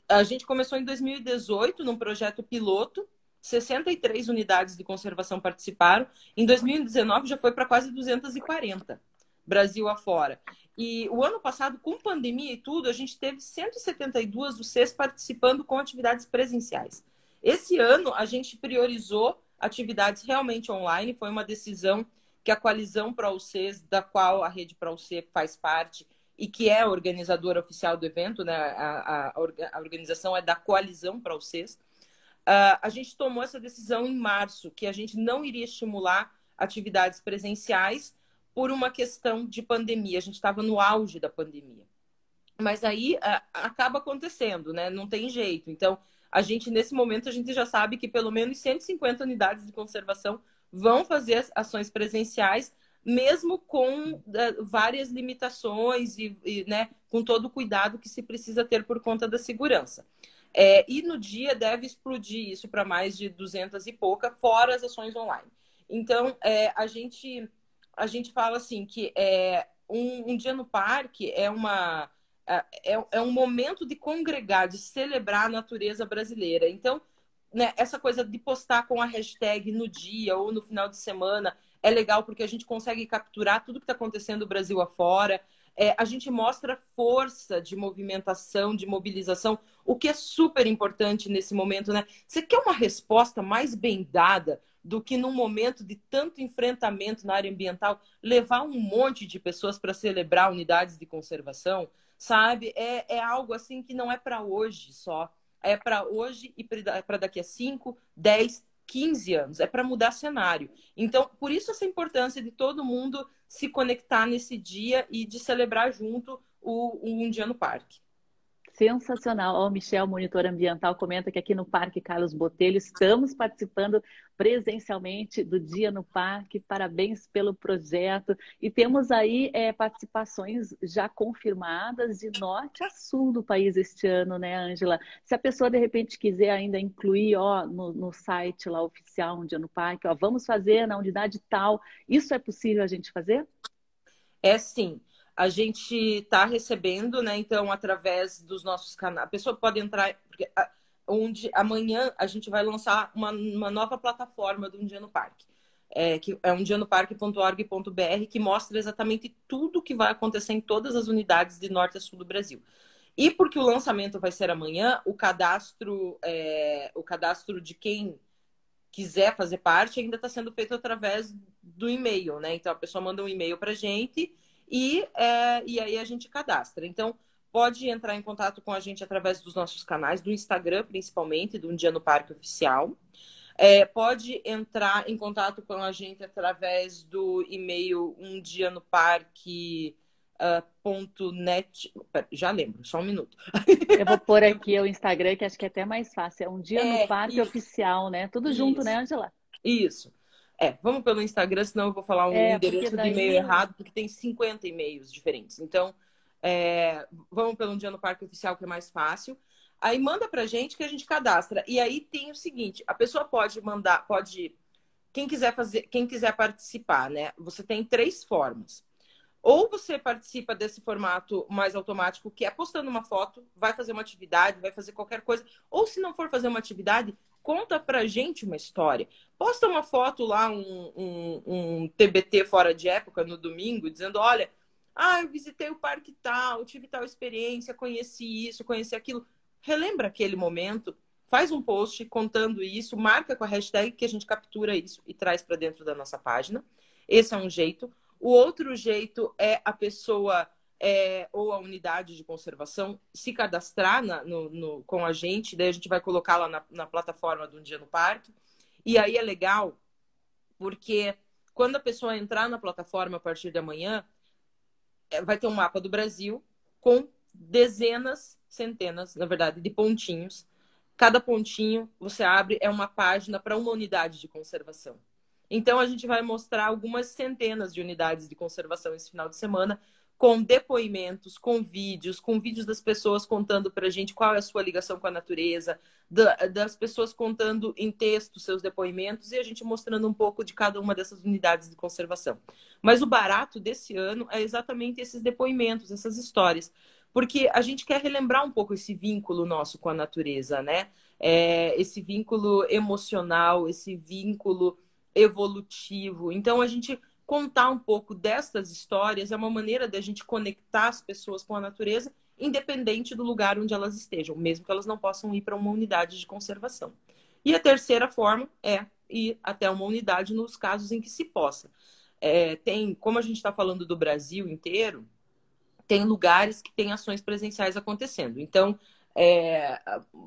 a gente começou em 2018 num projeto piloto, 63 unidades de conservação participaram, em 2019 já foi para quase 240, Brasil afora. E o ano passado, com pandemia e tudo, a gente teve 172 UCs participando com atividades presenciais. Esse ano, a gente priorizou atividades realmente online. Foi uma decisão que a coalizão para UCs, da qual a rede para UC faz parte e que é a organizadora oficial do evento, né? a, a, a organização é da coalizão para UCs, uh, a gente tomou essa decisão em março, que a gente não iria estimular atividades presenciais por uma questão de pandemia. A gente estava no auge da pandemia. Mas aí uh, acaba acontecendo, né? Não tem jeito. Então, a gente, nesse momento, a gente já sabe que pelo menos 150 unidades de conservação vão fazer ações presenciais, mesmo com uh, várias limitações e, e, né, com todo o cuidado que se precisa ter por conta da segurança. É, e no dia deve explodir isso para mais de 200 e pouca, fora as ações online. Então, é, a, gente, a gente fala assim que é, um, um dia no parque é uma é, é, um momento de congregar, de celebrar a natureza brasileira. Então, né, essa coisa de postar com a hashtag no dia ou no final de semana é legal porque a gente consegue capturar tudo que está acontecendo no Brasil afora. É, a gente mostra força de movimentação, de mobilização, o que é super importante nesse momento, né? Você quer uma resposta mais bem dada do que num momento de tanto enfrentamento na área ambiental, levar um monte de pessoas para celebrar unidades de conservação? Sabe? É, é algo assim que não é para hoje só. É para hoje e para daqui a 5, 10, 15 anos. É para mudar cenário. Então, por isso essa importância de todo mundo se conectar nesse dia e de celebrar junto o, o Um Dia no Parque. Sensacional. O Michel, monitor ambiental, comenta que aqui no Parque Carlos Botelho estamos participando presencialmente do Dia no Parque. Parabéns pelo projeto. E temos aí é, participações já confirmadas de norte a sul do país este ano, né, Ângela? Se a pessoa de repente quiser ainda incluir ó, no, no site lá oficial Um Dia no Parque, ó, vamos fazer na unidade tal, isso é possível a gente fazer? É sim a gente está recebendo, né? Então, através dos nossos canais, a pessoa pode entrar, porque onde amanhã a gente vai lançar uma, uma nova plataforma do Um Dia no Parque. É, que é umdianoparque.org.br, que mostra exatamente tudo o que vai acontecer em todas as unidades de norte a sul do Brasil. E porque o lançamento vai ser amanhã, o cadastro, é, o cadastro de quem quiser fazer parte, ainda está sendo feito através do e-mail, né? Então a pessoa manda um e-mail para a gente e, é, e aí a gente cadastra. Então pode entrar em contato com a gente através dos nossos canais, do Instagram principalmente, do Um Dia no Parque Oficial. É, pode entrar em contato com a gente através do e-mail um dia no parque Uh, ponto net. Já lembro, só um minuto. Eu vou pôr aqui o Instagram, que acho que é até mais fácil. É um dia é, no parque isso. oficial, né? Tudo isso. junto, né, Angela? Isso. É, vamos pelo Instagram, senão eu vou falar um é, endereço daí... de e-mail errado, porque tem 50 e-mails diferentes. Então, é, vamos pelo um dia no parque oficial, que é mais fácil. Aí manda pra gente que a gente cadastra. E aí tem o seguinte: a pessoa pode mandar, pode. Quem quiser fazer, quem quiser participar, né? Você tem três formas. Ou você participa desse formato mais automático, que é postando uma foto, vai fazer uma atividade, vai fazer qualquer coisa. Ou se não for fazer uma atividade, conta pra gente uma história. Posta uma foto lá, um, um, um TBT fora de época no domingo, dizendo: olha, ah, eu visitei o parque tal, tive tal experiência, conheci isso, conheci aquilo. Relembra aquele momento, faz um post contando isso, marca com a hashtag que a gente captura isso e traz para dentro da nossa página. Esse é um jeito. O outro jeito é a pessoa é, ou a unidade de conservação se cadastrar na, no, no, com a gente, daí a gente vai colocá-la na, na plataforma do Um Dia no Parque. E aí é legal, porque quando a pessoa entrar na plataforma a partir de amanhã, é, vai ter um mapa do Brasil com dezenas, centenas, na verdade, de pontinhos. Cada pontinho você abre é uma página para uma unidade de conservação. Então, a gente vai mostrar algumas centenas de unidades de conservação esse final de semana, com depoimentos, com vídeos, com vídeos das pessoas contando para a gente qual é a sua ligação com a natureza, das pessoas contando em texto seus depoimentos e a gente mostrando um pouco de cada uma dessas unidades de conservação. Mas o barato desse ano é exatamente esses depoimentos, essas histórias, porque a gente quer relembrar um pouco esse vínculo nosso com a natureza, né? É, esse vínculo emocional, esse vínculo evolutivo. Então, a gente contar um pouco destas histórias é uma maneira da gente conectar as pessoas com a natureza, independente do lugar onde elas estejam, mesmo que elas não possam ir para uma unidade de conservação. E a terceira forma é ir até uma unidade nos casos em que se possa. É, tem, como a gente está falando do Brasil inteiro, tem lugares que tem ações presenciais acontecendo. Então, é,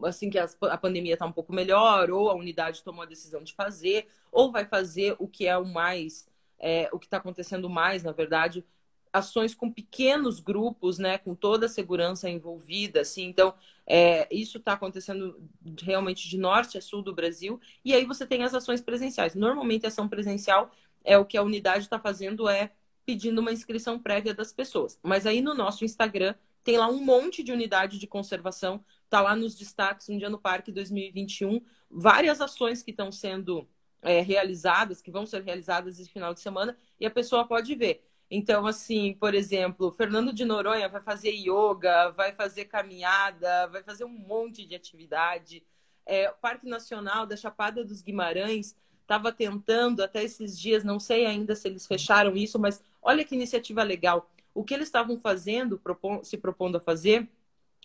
assim que a, pandemia está um pouco melhor, ou a unidade tomou a decisão de fazer, ou vai fazer o que é o mais, é, o que está acontecendo mais, na verdade, ações com pequenos grupos, né, com toda a segurança envolvida, assim, então é, isso está acontecendo realmente de norte a sul do Brasil, e aí você tem as ações presenciais. Normalmente a ação presencial é o que a unidade está fazendo é pedindo uma inscrição prévia das pessoas. Mas aí no nosso Instagram tem lá um monte de unidade de conservação, tá lá nos destaques um dia no Parque 2021, várias ações que estão sendo é, realizadas, que vão ser realizadas esse final de semana, e a pessoa pode ver. Então, assim, por exemplo, Fernando de Noronha vai fazer yoga, vai fazer caminhada, vai fazer um monte de atividade. É, o Parque Nacional da Chapada dos Guimarães estava tentando até esses dias, não sei ainda se eles fecharam isso, mas olha que iniciativa legal. O que eles estavam fazendo, se propondo a fazer,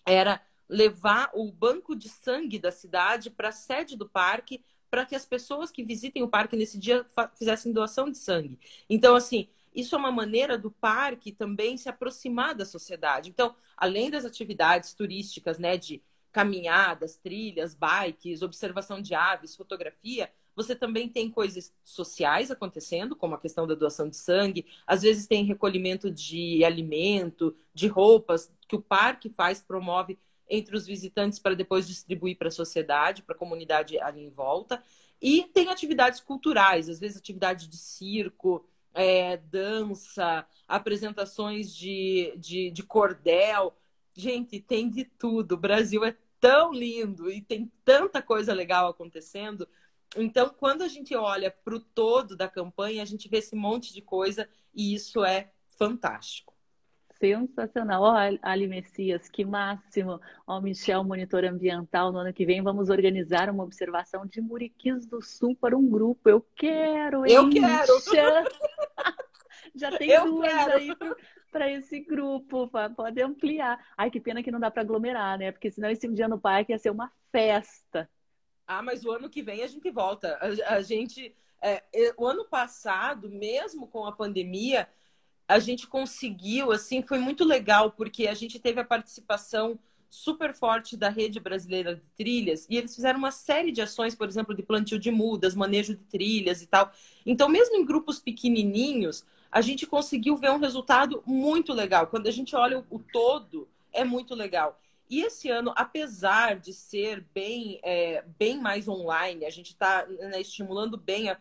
era levar o banco de sangue da cidade para a sede do parque, para que as pessoas que visitem o parque nesse dia fizessem doação de sangue. Então, assim, isso é uma maneira do parque também se aproximar da sociedade. Então, além das atividades turísticas, né, de caminhadas, trilhas, bikes, observação de aves, fotografia, você também tem coisas sociais acontecendo, como a questão da doação de sangue. Às vezes tem recolhimento de alimento, de roupas, que o parque faz, promove entre os visitantes para depois distribuir para a sociedade, para a comunidade ali em volta. E tem atividades culturais, às vezes atividade de circo, é, dança, apresentações de, de, de cordel. Gente, tem de tudo. O Brasil é tão lindo e tem tanta coisa legal acontecendo então, quando a gente olha para o todo da campanha, a gente vê esse monte de coisa e isso é fantástico. Sensacional. Ó, oh, Ali Messias, que máximo. Ó, oh, Michel, monitor ambiental, no ano que vem vamos organizar uma observação de Muriquis do Sul para um grupo. Eu quero, hein, Eu quero! Já tem Eu duas quero. aí para esse grupo, pode ampliar. Ai, que pena que não dá para aglomerar, né? Porque senão esse dia no parque ia ser uma festa. Ah, mas o ano que vem a gente volta. A, a gente. É, o ano passado, mesmo com a pandemia, a gente conseguiu, assim, foi muito legal, porque a gente teve a participação super forte da rede brasileira de trilhas e eles fizeram uma série de ações, por exemplo, de plantio de mudas, manejo de trilhas e tal. Então, mesmo em grupos pequenininhos, a gente conseguiu ver um resultado muito legal. Quando a gente olha o todo, é muito legal. E esse ano, apesar de ser bem, é, bem mais online, a gente está né, estimulando bem, a,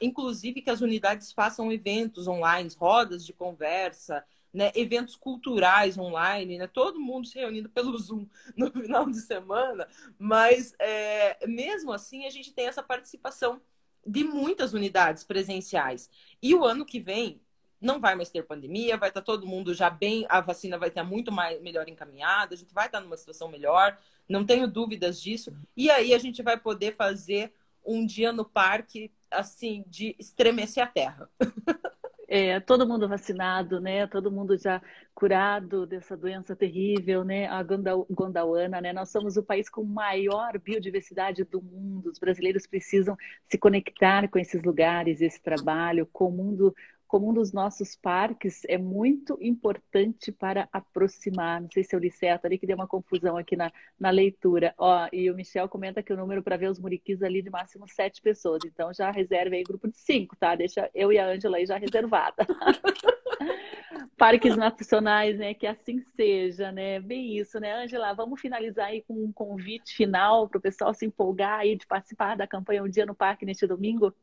inclusive que as unidades façam eventos online, rodas de conversa, né, eventos culturais online, né, todo mundo se reunindo pelo Zoom no final de semana, mas é, mesmo assim a gente tem essa participação de muitas unidades presenciais. E o ano que vem não vai mais ter pandemia, vai estar todo mundo já bem, a vacina vai estar muito mais melhor encaminhada, a gente vai estar numa situação melhor, não tenho dúvidas disso. E aí a gente vai poder fazer um dia no parque assim de estremecer a terra. é, todo mundo vacinado, né? Todo mundo já curado dessa doença terrível, né? A Gondwana, né? Nós somos o país com maior biodiversidade do mundo. Os brasileiros precisam se conectar com esses lugares, esse trabalho, com o mundo como um dos nossos parques é muito importante para aproximar. Não sei se eu li certo ali, que deu uma confusão aqui na, na leitura. Ó, e o Michel comenta que o número para ver os muriquis ali de máximo sete pessoas. Então já reserve aí grupo de cinco, tá? Deixa eu e a Ângela aí já reservada. Parques nacionais, né? Que assim seja, né? Bem isso, né, Ângela? Vamos finalizar aí com um convite final para o pessoal se empolgar aí de participar da campanha Um Dia no Parque neste domingo?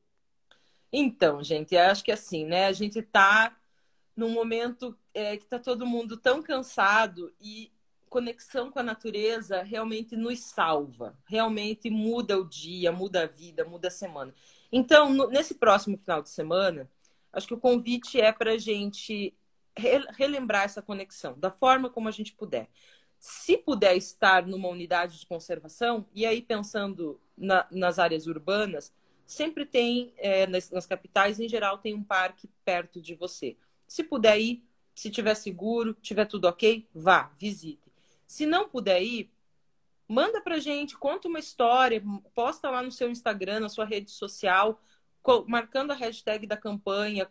Então, gente, acho que assim, né? A gente está num momento é, que está todo mundo tão cansado e conexão com a natureza realmente nos salva, realmente muda o dia, muda a vida, muda a semana. Então, no, nesse próximo final de semana, acho que o convite é para a gente re, relembrar essa conexão da forma como a gente puder. Se puder estar numa unidade de conservação, e aí pensando na, nas áreas urbanas, sempre tem, é, nas, nas, capitais, em geral, tem um parque perto de você. Se puder ir, se tiver seguro, tiver tudo ok, vá, visite. Se não puder ir, manda pra gente, conta uma história, posta lá no seu Instagram, na sua rede social, marcando a hashtag da campanha,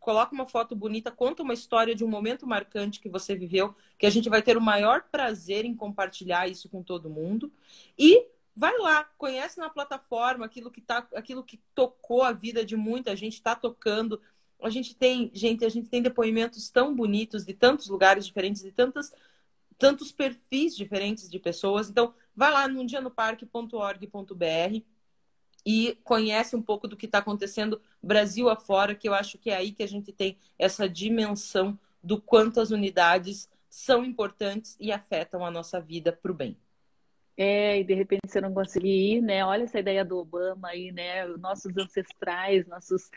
coloca uma foto bonita, conta uma história de um momento marcante que você viveu, que a gente vai ter o maior prazer em compartilhar isso com todo mundo. E vai lá, conhece na plataforma aquilo que tá, aquilo que tocou a vida de muita gente, está tocando. A gente tem, gente, a gente tem depoimentos tão bonitos de tantos lugares diferentes, de tantas, tantos perfis diferentes de pessoas. Então, vai lá no dianoparque.org.br e conhece um pouco do que está acontecendo Brasil afora, que eu acho que é aí que a gente tem essa dimensão do quanto as unidades são importantes e afetam a nossa vida para o bem. É, e de repente você não conseguir ir, né? Olha essa ideia do Obama aí, né? Nossos ancestrais, nossos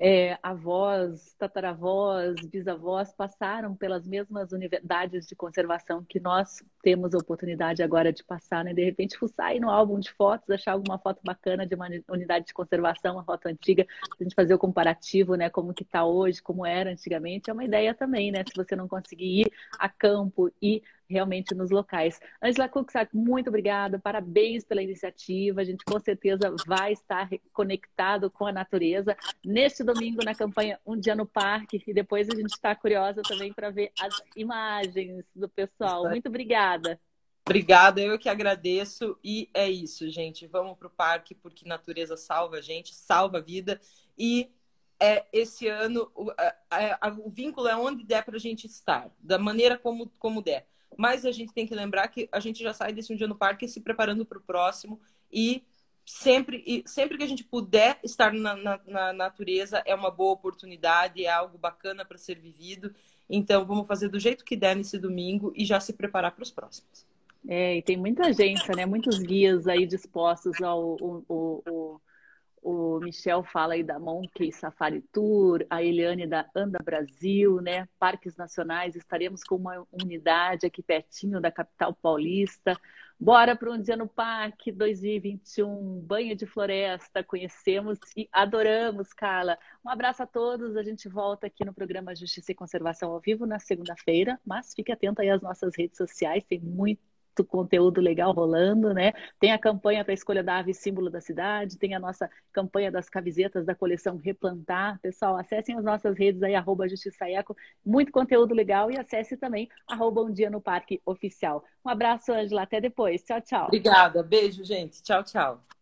é, avós, tataravós, bisavós passaram pelas mesmas unidades de conservação que nós temos a oportunidade agora de passar, né? De repente, fuçar aí no álbum de fotos, achar alguma foto bacana de uma unidade de conservação, uma foto antiga, a gente fazer o comparativo, né? Como que está hoje, como era antigamente, é uma ideia também, né? Se você não conseguir ir a campo e realmente nos locais. Angela Kuxak, muito obrigada, parabéns pela iniciativa. A gente com certeza vai estar conectado com a natureza neste domingo na campanha Um Dia no Parque e depois a gente está curiosa também para ver as imagens do pessoal. Muito obrigada. Obrigada, eu que agradeço. E é isso, gente. Vamos para o parque porque natureza salva a gente, salva a vida. E é, esse ano o, a, a, o vínculo é onde der para a gente estar, da maneira como, como der. Mas a gente tem que lembrar que a gente já sai desse um dia no parque se preparando para o próximo e sempre, e sempre que a gente puder estar na, na, na, natureza é uma boa oportunidade, é algo bacana para ser vivido. Então vamos fazer do jeito que der nesse domingo e já se preparar para os próximos. É, e tem muita agência, né? Muitos guias aí dispostos ao, ao, ao o Michel fala aí da Monkey Safari Tour, a Eliane da Anda Brasil, né? Parques Nacionais, estaremos com uma unidade aqui pertinho da capital paulista. Bora para um dia no parque 2021, banho de floresta, conhecemos e adoramos, Carla. Um abraço a todos, a gente volta aqui no programa Justiça e Conservação ao vivo na segunda-feira, mas fique atento aí às nossas redes sociais, tem muito conteúdo legal rolando, né? Tem a campanha para a escolha da ave símbolo da cidade, tem a nossa campanha das camisetas da coleção Replantar. Pessoal, acessem as nossas redes aí, arroba Justiça Eco, muito conteúdo legal e acesse também arroba um dia no parque oficial. Um abraço, Angela, até depois. Tchau, tchau. Obrigada, beijo, gente. Tchau, tchau.